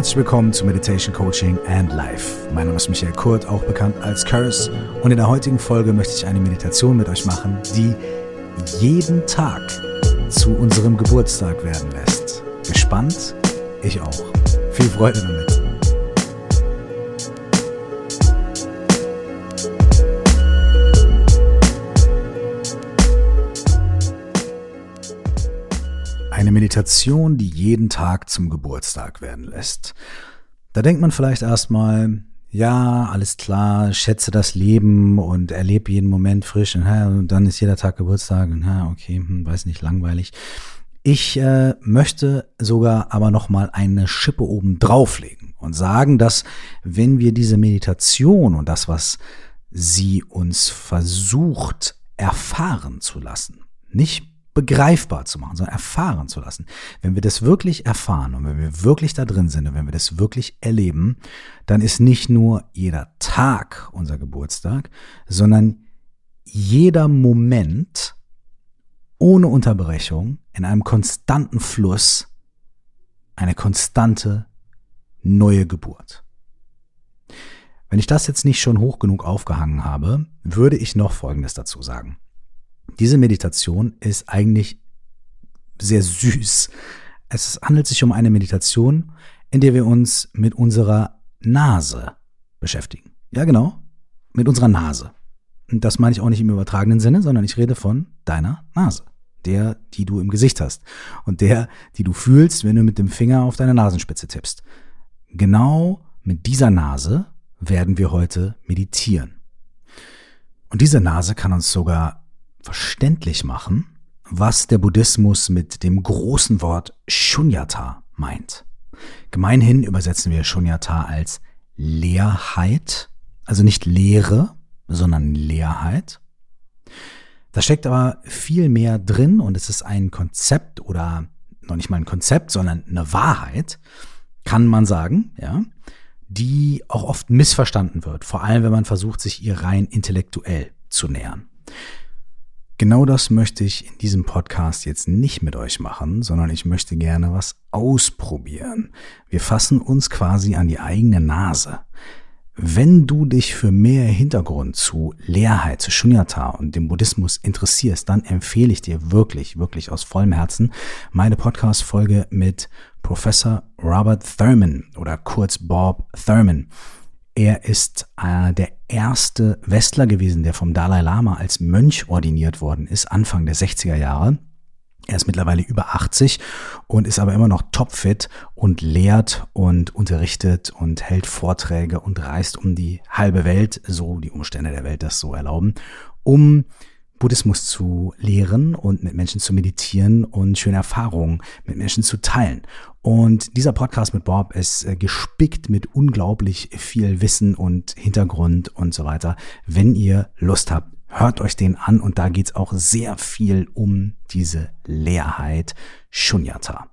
Herzlich willkommen zu Meditation Coaching and Life. Mein Name ist Michael Kurt, auch bekannt als Curse. Und in der heutigen Folge möchte ich eine Meditation mit euch machen, die jeden Tag zu unserem Geburtstag werden lässt. Gespannt? Ich auch. Viel Freude damit. Eine Meditation, die jeden Tag zum Geburtstag werden lässt. Da denkt man vielleicht erstmal, ja, alles klar, schätze das Leben und erlebe jeden Moment frisch und, dann ist jeder Tag Geburtstag und okay, hm, weiß nicht, langweilig. Ich äh, möchte sogar aber noch mal eine Schippe oben drauflegen und sagen, dass wenn wir diese Meditation und das, was sie uns versucht erfahren zu lassen, nicht begreifbar zu machen, sondern erfahren zu lassen. Wenn wir das wirklich erfahren und wenn wir wirklich da drin sind und wenn wir das wirklich erleben, dann ist nicht nur jeder Tag unser Geburtstag, sondern jeder Moment ohne Unterbrechung in einem konstanten Fluss eine konstante neue Geburt. Wenn ich das jetzt nicht schon hoch genug aufgehangen habe, würde ich noch Folgendes dazu sagen. Diese Meditation ist eigentlich sehr süß. Es handelt sich um eine Meditation, in der wir uns mit unserer Nase beschäftigen. Ja, genau, mit unserer Nase. Und das meine ich auch nicht im übertragenen Sinne, sondern ich rede von deiner Nase. Der, die du im Gesicht hast. Und der, die du fühlst, wenn du mit dem Finger auf deine Nasenspitze tippst. Genau mit dieser Nase werden wir heute meditieren. Und diese Nase kann uns sogar verständlich machen, was der Buddhismus mit dem großen Wort Shunyata meint. Gemeinhin übersetzen wir Shunyata als Leerheit, also nicht Leere, sondern Leerheit. Da steckt aber viel mehr drin und es ist ein Konzept oder noch nicht mal ein Konzept, sondern eine Wahrheit, kann man sagen, ja, die auch oft missverstanden wird, vor allem wenn man versucht, sich ihr rein intellektuell zu nähern. Genau das möchte ich in diesem Podcast jetzt nicht mit euch machen, sondern ich möchte gerne was ausprobieren. Wir fassen uns quasi an die eigene Nase. Wenn du dich für mehr Hintergrund zu Leerheit, zu Shunyata und dem Buddhismus interessierst, dann empfehle ich dir wirklich, wirklich aus vollem Herzen meine Podcast-Folge mit Professor Robert Thurman oder kurz Bob Thurman. Er ist äh, der erste Westler gewesen, der vom Dalai Lama als Mönch ordiniert worden ist, Anfang der 60er Jahre. Er ist mittlerweile über 80 und ist aber immer noch topfit und lehrt und unterrichtet und hält Vorträge und reist um die halbe Welt, so die Umstände der Welt das so erlauben, um Buddhismus zu lehren und mit Menschen zu meditieren und schöne Erfahrungen mit Menschen zu teilen. Und dieser Podcast mit Bob ist äh, gespickt mit unglaublich viel Wissen und Hintergrund und so weiter. Wenn ihr Lust habt, hört euch den an und da geht's auch sehr viel um diese Leerheit Shunyata.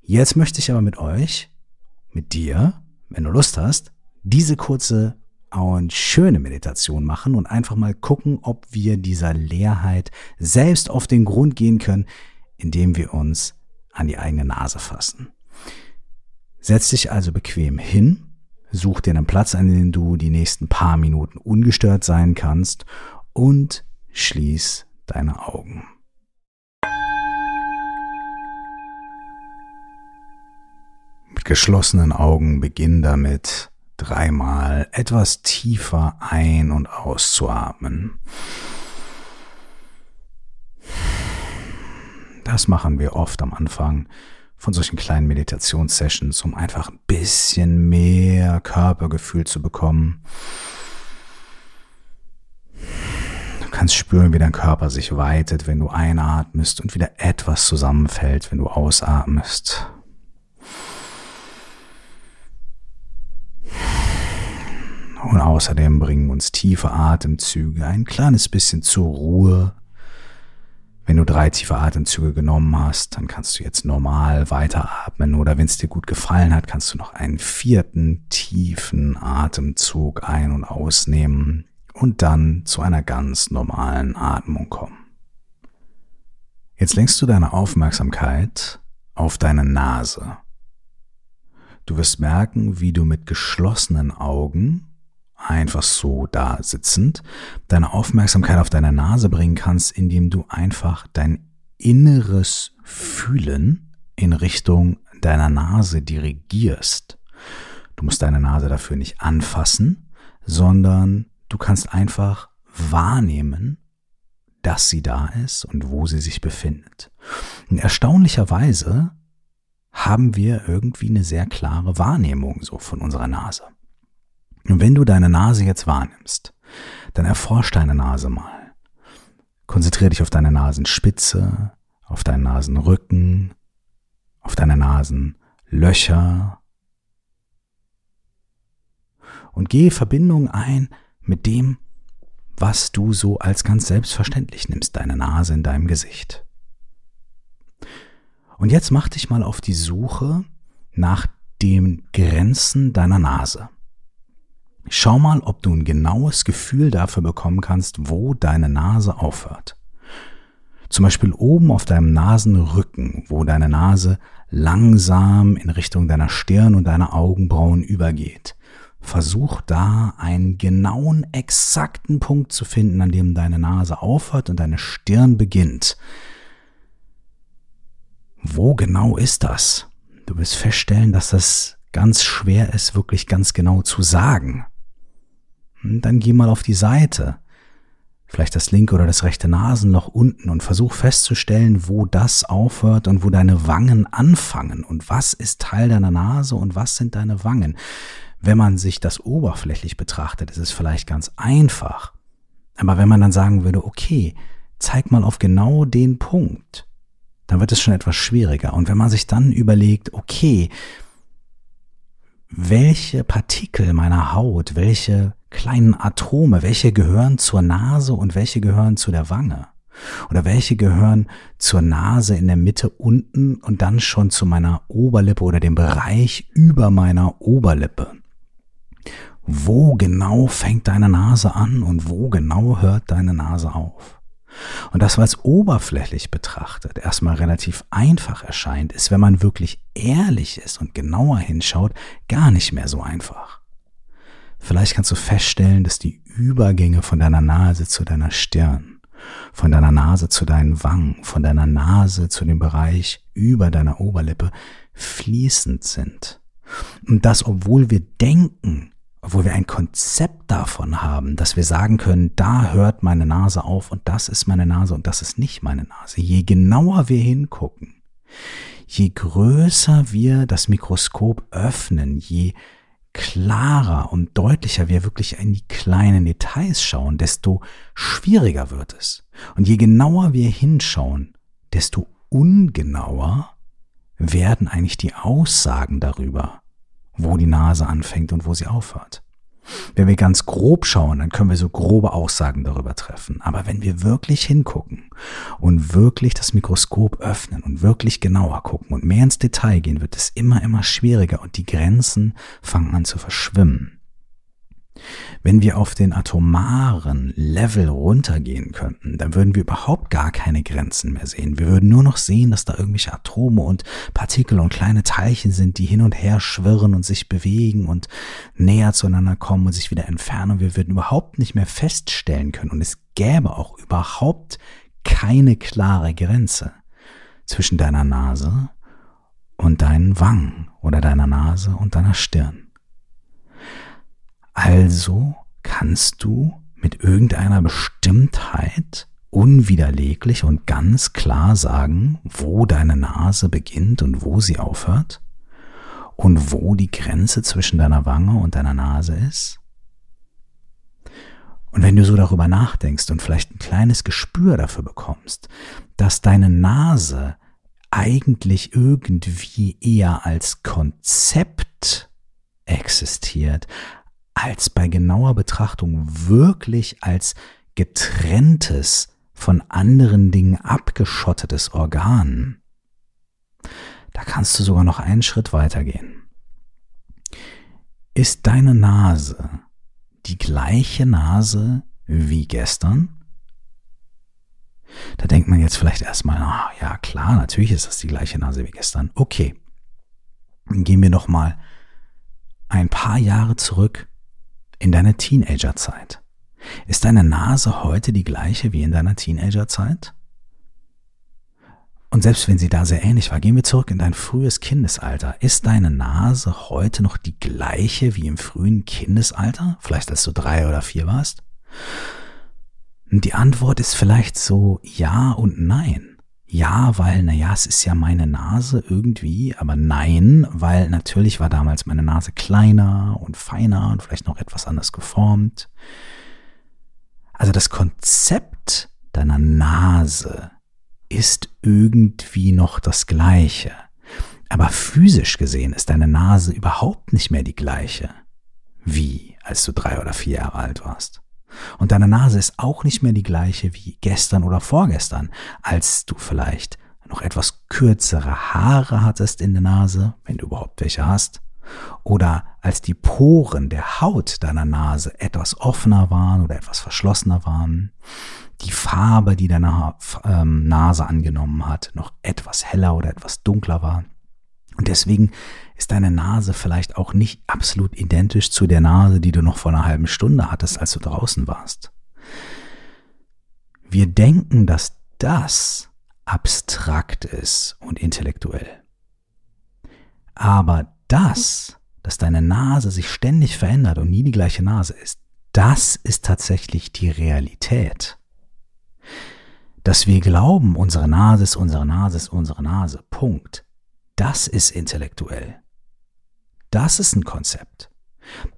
Jetzt möchte ich aber mit euch, mit dir, wenn du Lust hast, diese kurze und schöne Meditation machen und einfach mal gucken, ob wir dieser Leerheit selbst auf den Grund gehen können, indem wir uns an die eigene Nase fassen. Setz dich also bequem hin, such dir einen Platz, an dem du die nächsten paar Minuten ungestört sein kannst und schließ deine Augen. Mit geschlossenen Augen beginn damit, dreimal etwas tiefer ein- und auszuatmen. Das machen wir oft am Anfang von solchen kleinen Meditationssessions, um einfach ein bisschen mehr Körpergefühl zu bekommen. Du kannst spüren, wie dein Körper sich weitet, wenn du einatmest und wieder etwas zusammenfällt, wenn du ausatmest. Und außerdem bringen uns tiefe Atemzüge ein kleines bisschen zur Ruhe. Wenn du drei tiefe Atemzüge genommen hast, dann kannst du jetzt normal weiteratmen oder wenn es dir gut gefallen hat, kannst du noch einen vierten tiefen Atemzug ein- und ausnehmen und dann zu einer ganz normalen Atmung kommen. Jetzt lenkst du deine Aufmerksamkeit auf deine Nase. Du wirst merken, wie du mit geschlossenen Augen, einfach so da sitzend, deine Aufmerksamkeit auf deine Nase bringen kannst, indem du einfach dein inneres Fühlen in Richtung deiner Nase dirigierst. Du musst deine Nase dafür nicht anfassen, sondern du kannst einfach wahrnehmen, dass sie da ist und wo sie sich befindet. Und erstaunlicherweise haben wir irgendwie eine sehr klare Wahrnehmung so von unserer Nase. Und wenn du deine Nase jetzt wahrnimmst, dann erforsch deine Nase mal. Konzentriere dich auf deine Nasenspitze, auf deinen Nasenrücken, auf deine Nasenlöcher und gehe Verbindung ein mit dem, was du so als ganz selbstverständlich nimmst, deine Nase in deinem Gesicht. Und jetzt mach dich mal auf die Suche nach den Grenzen deiner Nase. Schau mal, ob du ein genaues Gefühl dafür bekommen kannst, wo deine Nase aufhört. Zum Beispiel oben auf deinem Nasenrücken, wo deine Nase langsam in Richtung deiner Stirn und deiner Augenbrauen übergeht. Versuch da einen genauen, exakten Punkt zu finden, an dem deine Nase aufhört und deine Stirn beginnt. Wo genau ist das? Du wirst feststellen, dass das ganz schwer ist, wirklich ganz genau zu sagen. Hm, dann geh mal auf die Seite, vielleicht das linke oder das rechte Nasenloch unten und versuch festzustellen, wo das aufhört und wo deine Wangen anfangen und was ist Teil deiner Nase und was sind deine Wangen. Wenn man sich das oberflächlich betrachtet, ist es vielleicht ganz einfach. Aber wenn man dann sagen würde, okay, zeig mal auf genau den Punkt, dann wird es schon etwas schwieriger. Und wenn man sich dann überlegt, okay, welche Partikel meiner Haut, welche kleinen Atome, welche gehören zur Nase und welche gehören zu der Wange? Oder welche gehören zur Nase in der Mitte unten und dann schon zu meiner Oberlippe oder dem Bereich über meiner Oberlippe? Wo genau fängt deine Nase an und wo genau hört deine Nase auf? Und das, was oberflächlich betrachtet erstmal relativ einfach erscheint, ist, wenn man wirklich ehrlich ist und genauer hinschaut, gar nicht mehr so einfach. Vielleicht kannst du feststellen, dass die Übergänge von deiner Nase zu deiner Stirn, von deiner Nase zu deinen Wangen, von deiner Nase zu dem Bereich über deiner Oberlippe fließend sind. Und das, obwohl wir denken, obwohl wir ein Konzept davon haben, dass wir sagen können, da hört meine Nase auf und das ist meine Nase und das ist nicht meine Nase. Je genauer wir hingucken, je größer wir das Mikroskop öffnen, je klarer und deutlicher wir wirklich in die kleinen Details schauen, desto schwieriger wird es. Und je genauer wir hinschauen, desto ungenauer werden eigentlich die Aussagen darüber, wo die Nase anfängt und wo sie aufhört. Wenn wir ganz grob schauen, dann können wir so grobe Aussagen darüber treffen. Aber wenn wir wirklich hingucken und wirklich das Mikroskop öffnen und wirklich genauer gucken und mehr ins Detail gehen, wird es immer, immer schwieriger und die Grenzen fangen an zu verschwimmen. Wenn wir auf den atomaren Level runtergehen könnten, dann würden wir überhaupt gar keine Grenzen mehr sehen. Wir würden nur noch sehen, dass da irgendwelche Atome und Partikel und kleine Teilchen sind, die hin und her schwirren und sich bewegen und näher zueinander kommen und sich wieder entfernen. Wir würden überhaupt nicht mehr feststellen können. Und es gäbe auch überhaupt keine klare Grenze zwischen deiner Nase und deinen Wangen oder deiner Nase und deiner Stirn. Also kannst du mit irgendeiner Bestimmtheit unwiderleglich und ganz klar sagen, wo deine Nase beginnt und wo sie aufhört und wo die Grenze zwischen deiner Wange und deiner Nase ist? Und wenn du so darüber nachdenkst und vielleicht ein kleines Gespür dafür bekommst, dass deine Nase eigentlich irgendwie eher als Konzept existiert, als bei genauer Betrachtung wirklich als getrenntes, von anderen Dingen abgeschottetes Organ. Da kannst du sogar noch einen Schritt weitergehen. Ist deine Nase die gleiche Nase wie gestern? Da denkt man jetzt vielleicht erstmal, ah, ja klar, natürlich ist das die gleiche Nase wie gestern. Okay, gehen wir noch mal ein paar Jahre zurück in deine Teenagerzeit. Ist deine Nase heute die gleiche wie in deiner Teenagerzeit? Und selbst wenn sie da sehr ähnlich war, gehen wir zurück in dein frühes Kindesalter. Ist deine Nase heute noch die gleiche wie im frühen Kindesalter? Vielleicht als du drei oder vier warst? Die Antwort ist vielleicht so ja und nein. Ja, weil, naja, es ist ja meine Nase irgendwie, aber nein, weil natürlich war damals meine Nase kleiner und feiner und vielleicht noch etwas anders geformt. Also das Konzept deiner Nase ist irgendwie noch das gleiche. Aber physisch gesehen ist deine Nase überhaupt nicht mehr die gleiche, wie als du drei oder vier Jahre alt warst. Und deine Nase ist auch nicht mehr die gleiche wie gestern oder vorgestern, als du vielleicht noch etwas kürzere Haare hattest in der Nase, wenn du überhaupt welche hast, oder als die Poren der Haut deiner Nase etwas offener waren oder etwas verschlossener waren, die Farbe, die deine ähm, Nase angenommen hat, noch etwas heller oder etwas dunkler war. Und deswegen ist deine Nase vielleicht auch nicht absolut identisch zu der Nase, die du noch vor einer halben Stunde hattest, als du draußen warst. Wir denken, dass das abstrakt ist und intellektuell. Aber das, dass deine Nase sich ständig verändert und nie die gleiche Nase ist, das ist tatsächlich die Realität dass wir glauben, unsere Nase ist unsere Nase ist unsere Nase. Punkt. Das ist intellektuell. Das ist ein Konzept.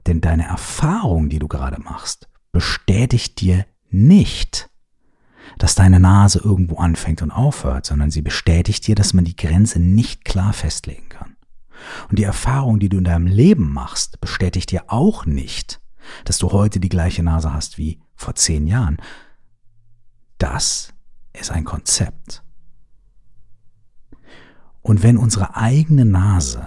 Denn deine Erfahrung, die du gerade machst, bestätigt dir nicht, dass deine Nase irgendwo anfängt und aufhört, sondern sie bestätigt dir, dass man die Grenze nicht klar festlegen kann. Und die Erfahrung, die du in deinem Leben machst, bestätigt dir auch nicht, dass du heute die gleiche Nase hast wie vor zehn Jahren. Das ist ein Konzept. Und wenn unsere eigene Nase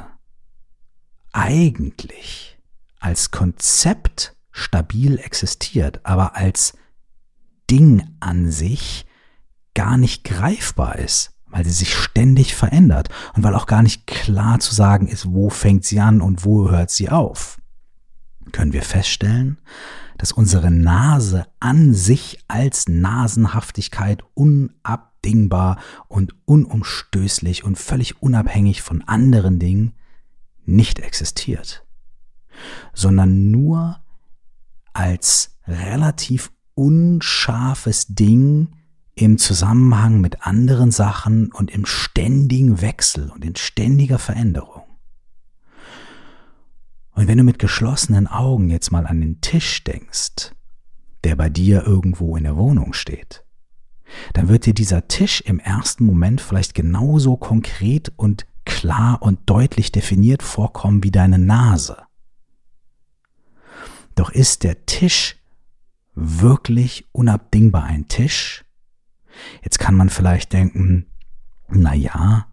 eigentlich als Konzept stabil existiert, aber als Ding an sich gar nicht greifbar ist, weil sie sich ständig verändert und weil auch gar nicht klar zu sagen ist, wo fängt sie an und wo hört sie auf, können wir feststellen, dass unsere Nase an sich als Nasenhaftigkeit unabdingbar und unumstößlich und völlig unabhängig von anderen Dingen nicht existiert, sondern nur als relativ unscharfes Ding im Zusammenhang mit anderen Sachen und im ständigen Wechsel und in ständiger Veränderung. Und wenn du mit geschlossenen Augen jetzt mal an den Tisch denkst, der bei dir irgendwo in der Wohnung steht, dann wird dir dieser Tisch im ersten Moment vielleicht genauso konkret und klar und deutlich definiert vorkommen wie deine Nase. Doch ist der Tisch wirklich unabdingbar ein Tisch? Jetzt kann man vielleicht denken, na ja,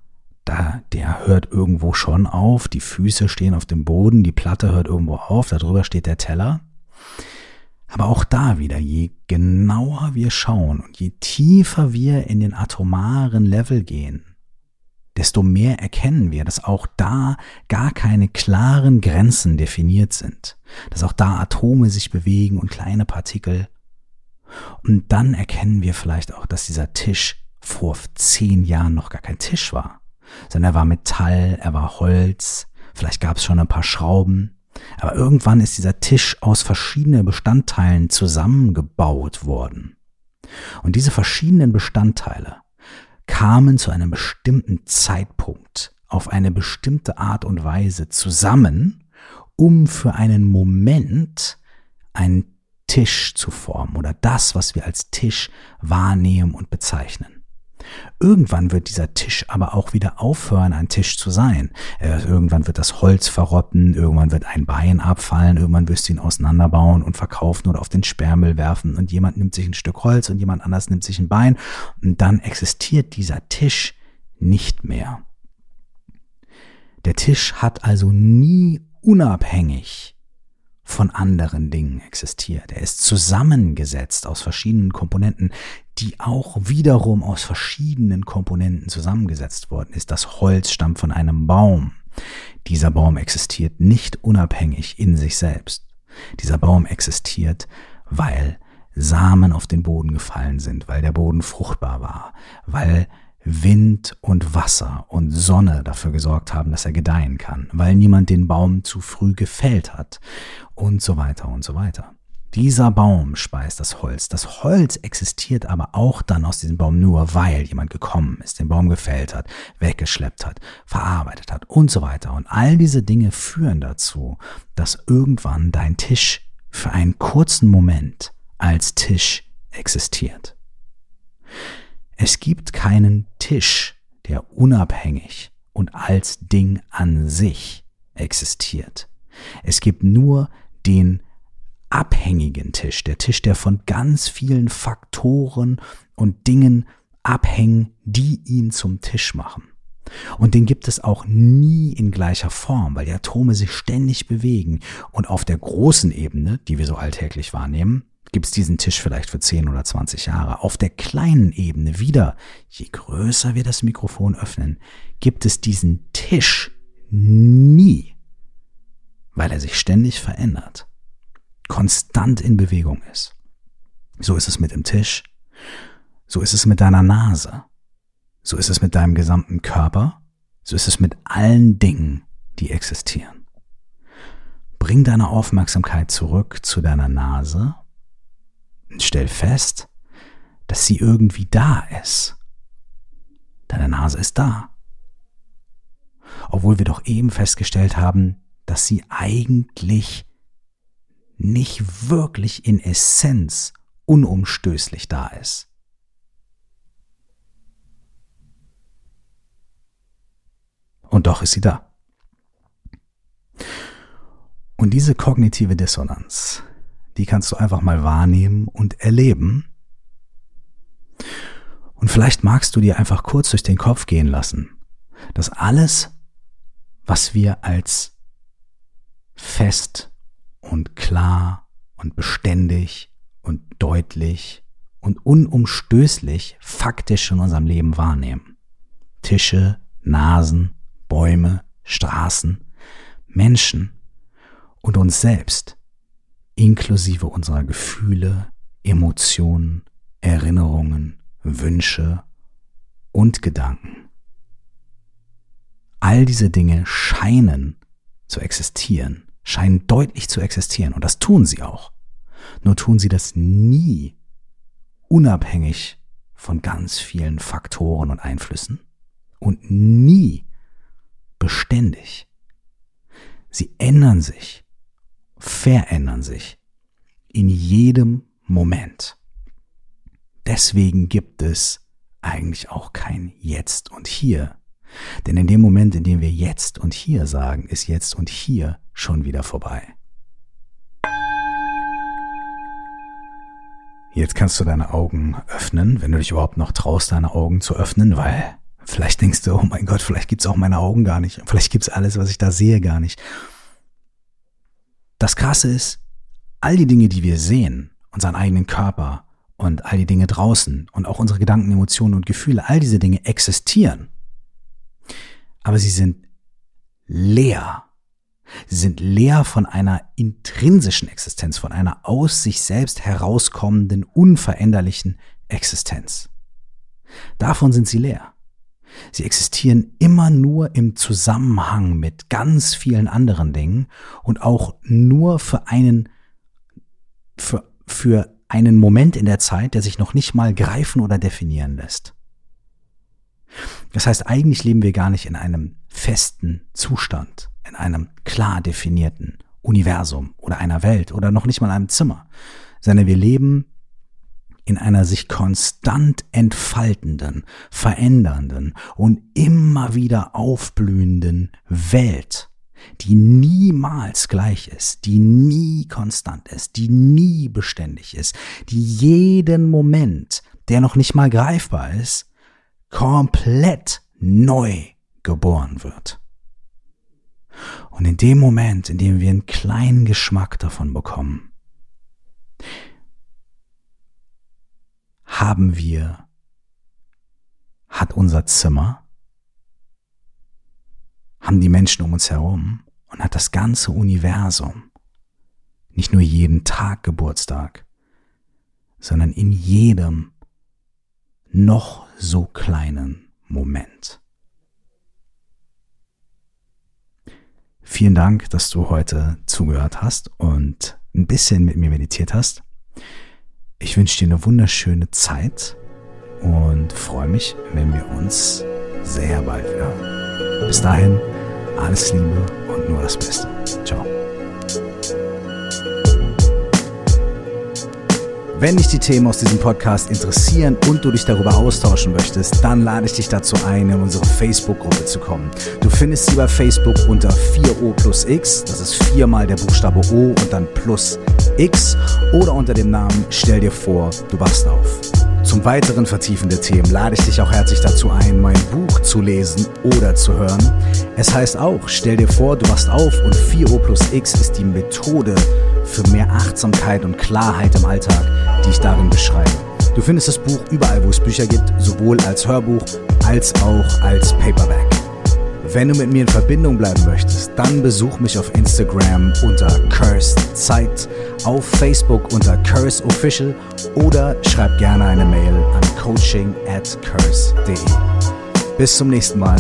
da, der hört irgendwo schon auf, die Füße stehen auf dem Boden, die Platte hört irgendwo auf, darüber steht der Teller. Aber auch da wieder, je genauer wir schauen und je tiefer wir in den atomaren Level gehen, desto mehr erkennen wir, dass auch da gar keine klaren Grenzen definiert sind, dass auch da Atome sich bewegen und kleine Partikel. Und dann erkennen wir vielleicht auch, dass dieser Tisch vor zehn Jahren noch gar kein Tisch war, sondern er war Metall, er war Holz, vielleicht gab es schon ein paar Schrauben, aber irgendwann ist dieser Tisch aus verschiedenen Bestandteilen zusammengebaut worden. Und diese verschiedenen Bestandteile kamen zu einem bestimmten Zeitpunkt auf eine bestimmte Art und Weise zusammen, um für einen Moment einen Tisch zu formen oder das, was wir als Tisch wahrnehmen und bezeichnen. Irgendwann wird dieser Tisch aber auch wieder aufhören, ein Tisch zu sein. Äh, irgendwann wird das Holz verrotten, irgendwann wird ein Bein abfallen, irgendwann wirst du ihn auseinanderbauen und verkaufen oder auf den Sperrmüll werfen und jemand nimmt sich ein Stück Holz und jemand anders nimmt sich ein Bein und dann existiert dieser Tisch nicht mehr. Der Tisch hat also nie unabhängig von anderen Dingen existiert. Er ist zusammengesetzt aus verschiedenen Komponenten, die auch wiederum aus verschiedenen Komponenten zusammengesetzt worden ist. Das Holz stammt von einem Baum. Dieser Baum existiert nicht unabhängig in sich selbst. Dieser Baum existiert, weil Samen auf den Boden gefallen sind, weil der Boden fruchtbar war, weil Wind und Wasser und Sonne dafür gesorgt haben, dass er gedeihen kann, weil niemand den Baum zu früh gefällt hat und so weiter und so weiter. Dieser Baum speist das Holz. Das Holz existiert aber auch dann aus diesem Baum nur, weil jemand gekommen ist, den Baum gefällt hat, weggeschleppt hat, verarbeitet hat und so weiter. Und all diese Dinge führen dazu, dass irgendwann dein Tisch für einen kurzen Moment als Tisch existiert. Es gibt keinen Tisch, der unabhängig und als Ding an sich existiert. Es gibt nur den abhängigen Tisch, der Tisch, der von ganz vielen Faktoren und Dingen abhängen, die ihn zum Tisch machen. Und den gibt es auch nie in gleicher Form, weil die Atome sich ständig bewegen. Und auf der großen Ebene, die wir so alltäglich wahrnehmen, gibt es diesen Tisch vielleicht für 10 oder 20 Jahre. Auf der kleinen Ebene wieder, je größer wir das Mikrofon öffnen, gibt es diesen Tisch nie, weil er sich ständig verändert konstant in Bewegung ist. So ist es mit dem Tisch, so ist es mit deiner Nase, so ist es mit deinem gesamten Körper, so ist es mit allen Dingen, die existieren. Bring deine Aufmerksamkeit zurück zu deiner Nase und stell fest, dass sie irgendwie da ist. Deine Nase ist da. Obwohl wir doch eben festgestellt haben, dass sie eigentlich nicht wirklich in Essenz unumstößlich da ist. Und doch ist sie da. Und diese kognitive Dissonanz, die kannst du einfach mal wahrnehmen und erleben. Und vielleicht magst du dir einfach kurz durch den Kopf gehen lassen, dass alles, was wir als fest und klar und beständig und deutlich und unumstößlich faktisch in unserem Leben wahrnehmen. Tische, Nasen, Bäume, Straßen, Menschen und uns selbst, inklusive unserer Gefühle, Emotionen, Erinnerungen, Wünsche und Gedanken. All diese Dinge scheinen zu existieren scheinen deutlich zu existieren. Und das tun sie auch. Nur tun sie das nie unabhängig von ganz vielen Faktoren und Einflüssen und nie beständig. Sie ändern sich, verändern sich in jedem Moment. Deswegen gibt es eigentlich auch kein Jetzt und Hier. Denn in dem Moment, in dem wir Jetzt und Hier sagen, ist Jetzt und Hier schon wieder vorbei. Jetzt kannst du deine Augen öffnen, wenn du dich überhaupt noch traust, deine Augen zu öffnen, weil vielleicht denkst du, oh mein Gott, vielleicht gibt's auch meine Augen gar nicht. Vielleicht gibt's alles, was ich da sehe, gar nicht. Das Krasse ist, all die Dinge, die wir sehen, unseren eigenen Körper und all die Dinge draußen und auch unsere Gedanken, Emotionen und Gefühle, all diese Dinge existieren. Aber sie sind leer Sie sind leer von einer intrinsischen Existenz, von einer aus sich selbst herauskommenden, unveränderlichen Existenz. Davon sind sie leer. Sie existieren immer nur im Zusammenhang mit ganz vielen anderen Dingen und auch nur für einen, für, für einen Moment in der Zeit, der sich noch nicht mal greifen oder definieren lässt. Das heißt, eigentlich leben wir gar nicht in einem festen Zustand, in einem klar definierten Universum oder einer Welt oder noch nicht mal einem Zimmer, sondern wir leben in einer sich konstant entfaltenden, verändernden und immer wieder aufblühenden Welt, die niemals gleich ist, die nie konstant ist, die nie beständig ist, die jeden Moment, der noch nicht mal greifbar ist, komplett neu geboren wird. Und in dem Moment, in dem wir einen kleinen Geschmack davon bekommen, haben wir, hat unser Zimmer, haben die Menschen um uns herum und hat das ganze Universum nicht nur jeden Tag Geburtstag, sondern in jedem noch so kleinen Moment. Vielen Dank, dass du heute zugehört hast und ein bisschen mit mir meditiert hast. Ich wünsche dir eine wunderschöne Zeit und freue mich, wenn wir uns sehr bald wieder hören. Bis dahin, alles Liebe und nur das Beste. Ciao. Wenn dich die Themen aus diesem Podcast interessieren und du dich darüber austauschen möchtest, dann lade ich dich dazu ein, in unsere Facebook-Gruppe zu kommen. Du findest sie bei Facebook unter 4O plus X, das ist viermal der Buchstabe O und dann plus X oder unter dem Namen Stell dir vor, du wachst auf. Zum weiteren Vertiefen der Themen lade ich dich auch herzlich dazu ein, mein Buch zu lesen oder zu hören. Es heißt auch, stell dir vor, du wachst auf und 4O plus X ist die Methode für mehr Achtsamkeit und Klarheit im Alltag, die ich darin beschreibe. Du findest das Buch überall, wo es Bücher gibt, sowohl als Hörbuch als auch als Paperback. Wenn du mit mir in Verbindung bleiben möchtest, dann besuch mich auf Instagram unter Cursed Zeit, auf Facebook unter Curse Official oder schreib gerne eine Mail an coaching at curse.de. Bis zum nächsten Mal,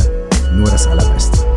nur das Allerbeste.